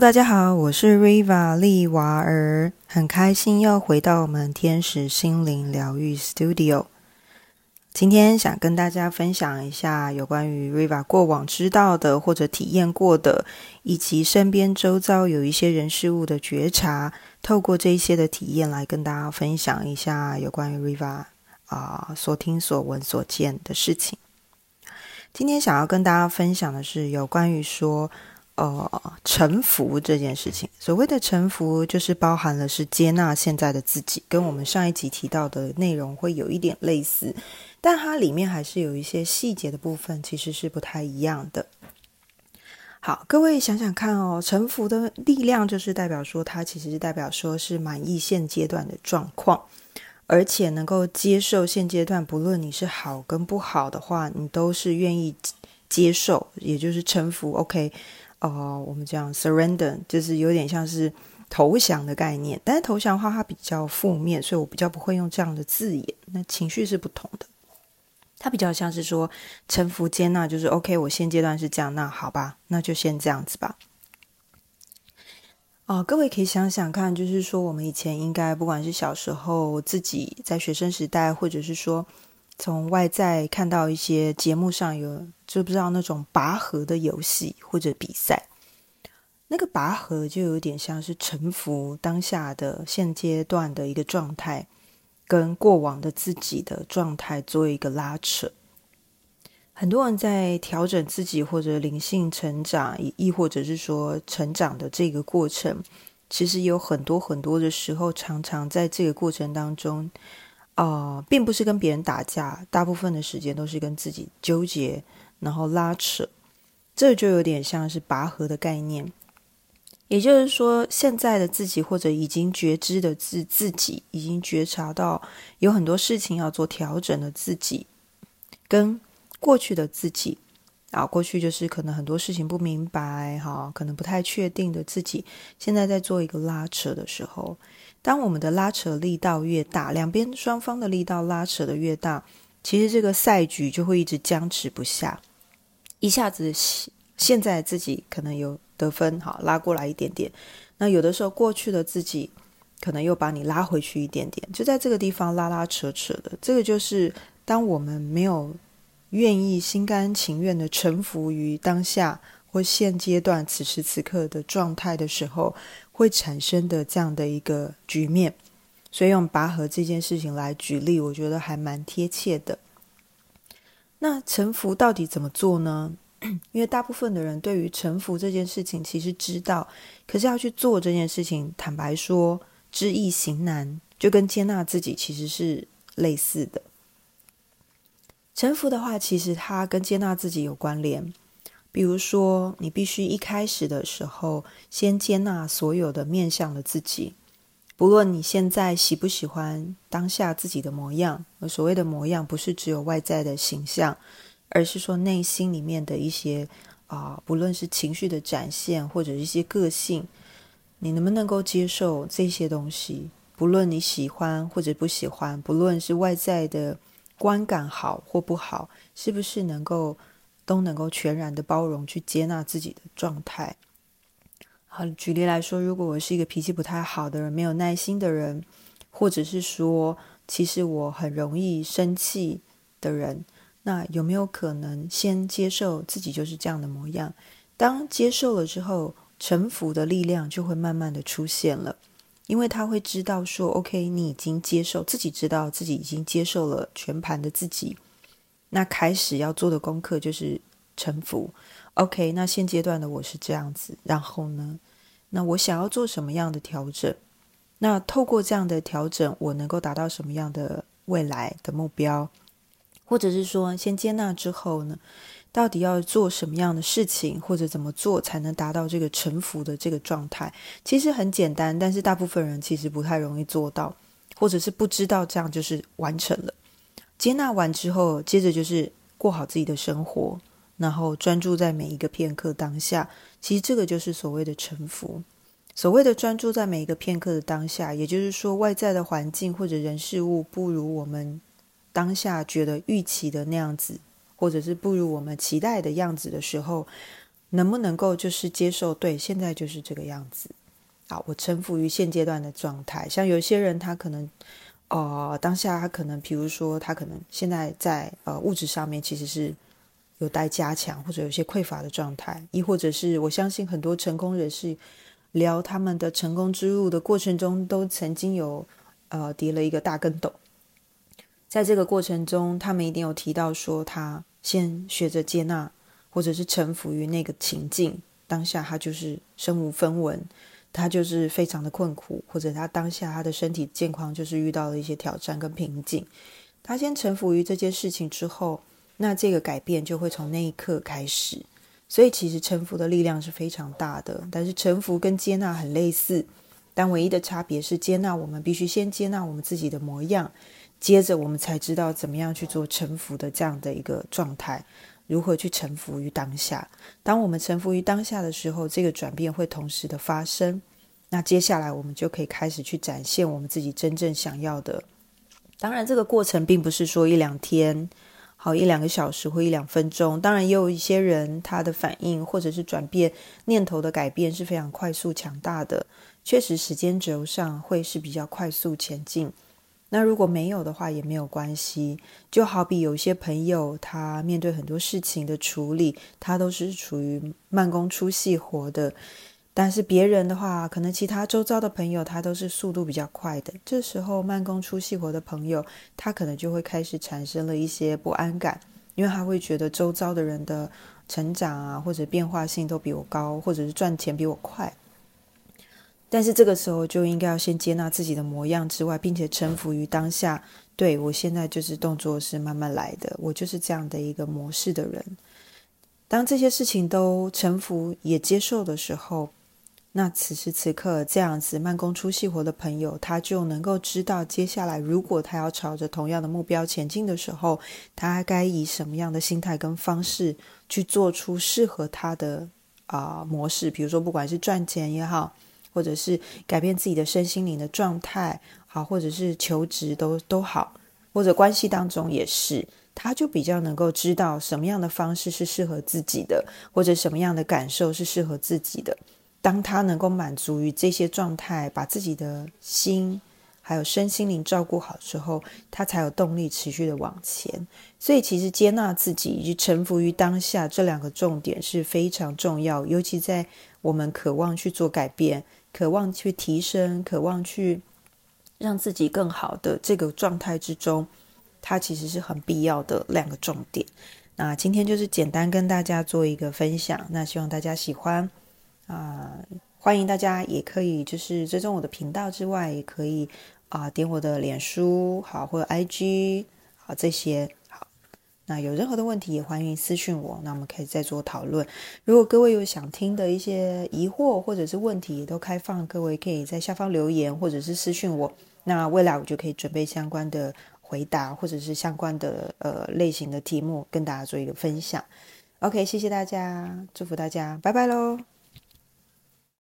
大家好，我是 Riva 利娃儿，很开心又回到我们天使心灵疗愈 Studio。今天想跟大家分享一下有关于 Riva 过往知道的或者体验过的，以及身边周遭有一些人事物的觉察，透过这一些的体验来跟大家分享一下有关于 Riva 啊所听所闻所见的事情。今天想要跟大家分享的是有关于说，呃，臣服这件事情。所谓的臣服，就是包含了是接纳现在的自己，跟我们上一集提到的内容会有一点类似。但它里面还是有一些细节的部分，其实是不太一样的。好，各位想想看哦，臣服的力量就是代表说，它其实是代表说是满意现阶段的状况，而且能够接受现阶段，不论你是好跟不好的话，你都是愿意接受，也就是臣服。OK，哦，我们讲 surrender，就是有点像是投降的概念。但是投降的话，它比较负面，所以我比较不会用这样的字眼。那情绪是不同的。它比较像是说臣服接纳，就是 OK，我现阶段是这样，那好吧，那就先这样子吧。哦，各位可以想想看，就是说我们以前应该不管是小时候自己在学生时代，或者是说从外在看到一些节目上有，知不知道那种拔河的游戏或者比赛，那个拔河就有点像是臣服当下的现阶段的一个状态。跟过往的自己的状态做一个拉扯，很多人在调整自己或者灵性成长，亦或者是说成长的这个过程，其实有很多很多的时候，常常在这个过程当中，啊，并不是跟别人打架，大部分的时间都是跟自己纠结，然后拉扯，这就有点像是拔河的概念。也就是说，现在的自己或者已经觉知的自自己，已经觉察到有很多事情要做调整的自己，跟过去的自己啊，过去就是可能很多事情不明白哈，可能不太确定的自己，现在在做一个拉扯的时候，当我们的拉扯力道越大，两边双方的力道拉扯的越大，其实这个赛局就会一直僵持不下，一下子现在自己可能有。得分好，拉过来一点点。那有的时候过去的自己可能又把你拉回去一点点，就在这个地方拉拉扯扯的。这个就是当我们没有愿意心甘情愿的臣服于当下或现阶段此时此刻的状态的时候，会产生的这样的一个局面。所以用拔河这件事情来举例，我觉得还蛮贴切的。那臣服到底怎么做呢？因为大部分的人对于臣服这件事情其实知道，可是要去做这件事情，坦白说，知易行难，就跟接纳自己其实是类似的。臣服的话，其实它跟接纳自己有关联。比如说，你必须一开始的时候，先接纳所有的面向的自己，不论你现在喜不喜欢当下自己的模样。而所谓的模样，不是只有外在的形象。而是说内心里面的一些啊，不论是情绪的展现，或者一些个性，你能不能够接受这些东西？不论你喜欢或者不喜欢，不论是外在的观感好或不好，是不是能够都能够全然的包容去接纳自己的状态？好，举例来说，如果我是一个脾气不太好的人，没有耐心的人，或者是说，其实我很容易生气的人。那有没有可能先接受自己就是这样的模样？当接受了之后，臣服的力量就会慢慢的出现了，因为他会知道说，OK，你已经接受自己，知道自己已经接受了全盘的自己。那开始要做的功课就是臣服。OK，那现阶段的我是这样子，然后呢，那我想要做什么样的调整？那透过这样的调整，我能够达到什么样的未来的目标？或者是说，先接纳之后呢，到底要做什么样的事情，或者怎么做才能达到这个臣服的这个状态？其实很简单，但是大部分人其实不太容易做到，或者是不知道这样就是完成了。接纳完之后，接着就是过好自己的生活，然后专注在每一个片刻当下。其实这个就是所谓的臣服。所谓的专注在每一个片刻的当下，也就是说，外在的环境或者人事物不如我们。当下觉得预期的那样子，或者是不如我们期待的样子的时候，能不能够就是接受？对，现在就是这个样子。啊，我臣服于现阶段的状态。像有些人，他可能，呃，当下他可能，比如说，他可能现在在呃物质上面其实是有待加强，或者有些匮乏的状态，亦或者是我相信很多成功人士聊他们的成功之路的过程中，都曾经有呃跌了一个大跟斗。在这个过程中，他们一定有提到说，他先学着接纳，或者是臣服于那个情境，当下他就是身无分文。他就是非常的困苦，或者他当下他的身体健康就是遇到了一些挑战跟瓶颈。他先臣服于这件事情之后，那这个改变就会从那一刻开始。所以其实臣服的力量是非常大的，但是臣服跟接纳很类似，但唯一的差别是接纳我们必须先接纳我们自己的模样，接着我们才知道怎么样去做臣服的这样的一个状态。如何去臣服于当下？当我们臣服于当下的时候，这个转变会同时的发生。那接下来我们就可以开始去展现我们自己真正想要的。当然，这个过程并不是说一两天、好一两个小时或一两分钟。当然，也有一些人他的反应或者是转变念头的改变是非常快速强大的，确实时间轴上会是比较快速前进。那如果没有的话也没有关系，就好比有些朋友，他面对很多事情的处理，他都是处于慢工出细活的。但是别人的话，可能其他周遭的朋友，他都是速度比较快的。这时候慢工出细活的朋友，他可能就会开始产生了一些不安感，因为他会觉得周遭的人的成长啊，或者变化性都比我高，或者是赚钱比我快。但是这个时候就应该要先接纳自己的模样之外，并且臣服于当下。对我现在就是动作是慢慢来的，我就是这样的一个模式的人。当这些事情都臣服也接受的时候，那此时此刻这样子慢工出细活的朋友，他就能够知道接下来如果他要朝着同样的目标前进的时候，他该以什么样的心态跟方式去做出适合他的啊模式。比如说，不管是赚钱也好。或者是改变自己的身心灵的状态，好，或者是求职都都好，或者关系当中也是，他就比较能够知道什么样的方式是适合自己的，或者什么样的感受是适合自己的。当他能够满足于这些状态，把自己的心还有身心灵照顾好之后，他才有动力持续的往前。所以，其实接纳自己以及臣服于当下这两个重点是非常重要，尤其在我们渴望去做改变。渴望去提升，渴望去让自己更好的这个状态之中，它其实是很必要的两个重点。那今天就是简单跟大家做一个分享，那希望大家喜欢啊！欢迎大家也可以就是追踪我的频道之外，也可以啊点我的脸书好或者 IG 好这些。那有任何的问题也欢迎私讯我，那我们可以再做讨论。如果各位有想听的一些疑惑或者是问题，都开放，各位可以在下方留言或者是私讯我。那未来我就可以准备相关的回答，或者是相关的呃类型的题目，跟大家做一个分享。OK，谢谢大家，祝福大家，拜拜喽。